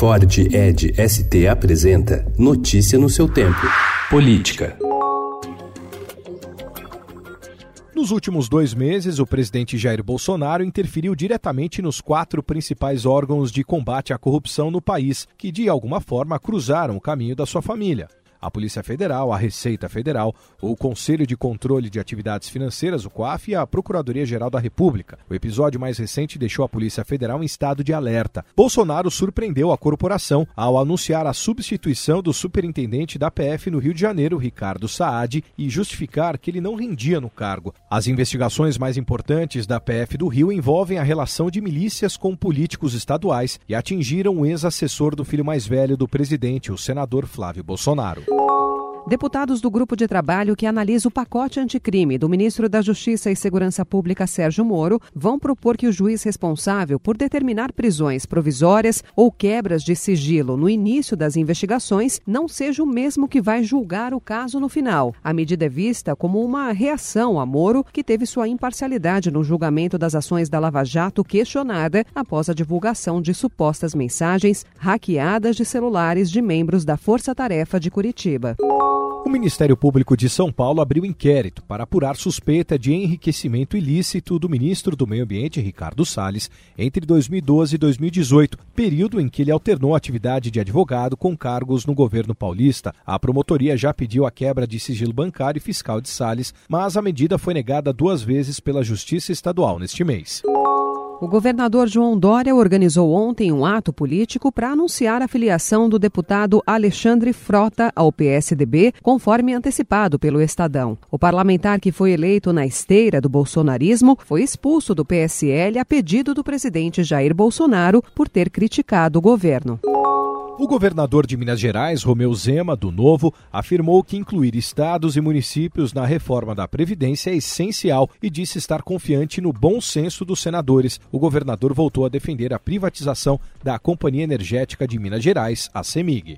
Ford Ed ST apresenta Notícia no seu tempo. Política. Nos últimos dois meses, o presidente Jair Bolsonaro interferiu diretamente nos quatro principais órgãos de combate à corrupção no país, que de alguma forma cruzaram o caminho da sua família a Polícia Federal, a Receita Federal, o Conselho de Controle de Atividades Financeiras, o COAF, e a Procuradoria-Geral da República. O episódio mais recente deixou a Polícia Federal em estado de alerta. Bolsonaro surpreendeu a corporação ao anunciar a substituição do superintendente da PF no Rio de Janeiro, Ricardo Saad, e justificar que ele não rendia no cargo. As investigações mais importantes da PF do Rio envolvem a relação de milícias com políticos estaduais e atingiram o ex-assessor do filho mais velho do presidente, o senador Flávio Bolsonaro. Deputados do grupo de trabalho que analisa o pacote anticrime do ministro da Justiça e Segurança Pública Sérgio Moro vão propor que o juiz responsável por determinar prisões provisórias ou quebras de sigilo no início das investigações não seja o mesmo que vai julgar o caso no final. A medida é vista como uma reação a Moro, que teve sua imparcialidade no julgamento das ações da Lava Jato questionada após a divulgação de supostas mensagens hackeadas de celulares de membros da Força Tarefa de Curitiba. O Ministério Público de São Paulo abriu inquérito para apurar suspeita de enriquecimento ilícito do ministro do Meio Ambiente, Ricardo Salles, entre 2012 e 2018, período em que ele alternou a atividade de advogado com cargos no governo paulista. A promotoria já pediu a quebra de sigilo bancário e fiscal de Salles, mas a medida foi negada duas vezes pela Justiça Estadual neste mês. O governador João Dória organizou ontem um ato político para anunciar a filiação do deputado Alexandre Frota ao PSDB, conforme antecipado pelo Estadão. O parlamentar que foi eleito na esteira do bolsonarismo foi expulso do PSL a pedido do presidente Jair Bolsonaro por ter criticado o governo. O governador de Minas Gerais, Romeu Zema, do Novo, afirmou que incluir estados e municípios na reforma da Previdência é essencial e disse estar confiante no bom senso dos senadores. O governador voltou a defender a privatização da Companhia Energética de Minas Gerais, a CEMIG.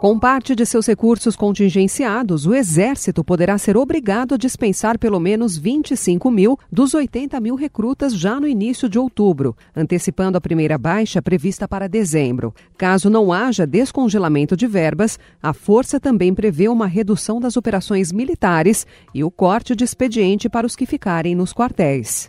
Com parte de seus recursos contingenciados, o Exército poderá ser obrigado a dispensar pelo menos 25 mil dos 80 mil recrutas já no início de outubro, antecipando a primeira baixa prevista para dezembro. Caso não haja descongelamento de verbas, a Força também prevê uma redução das operações militares e o corte de expediente para os que ficarem nos quartéis.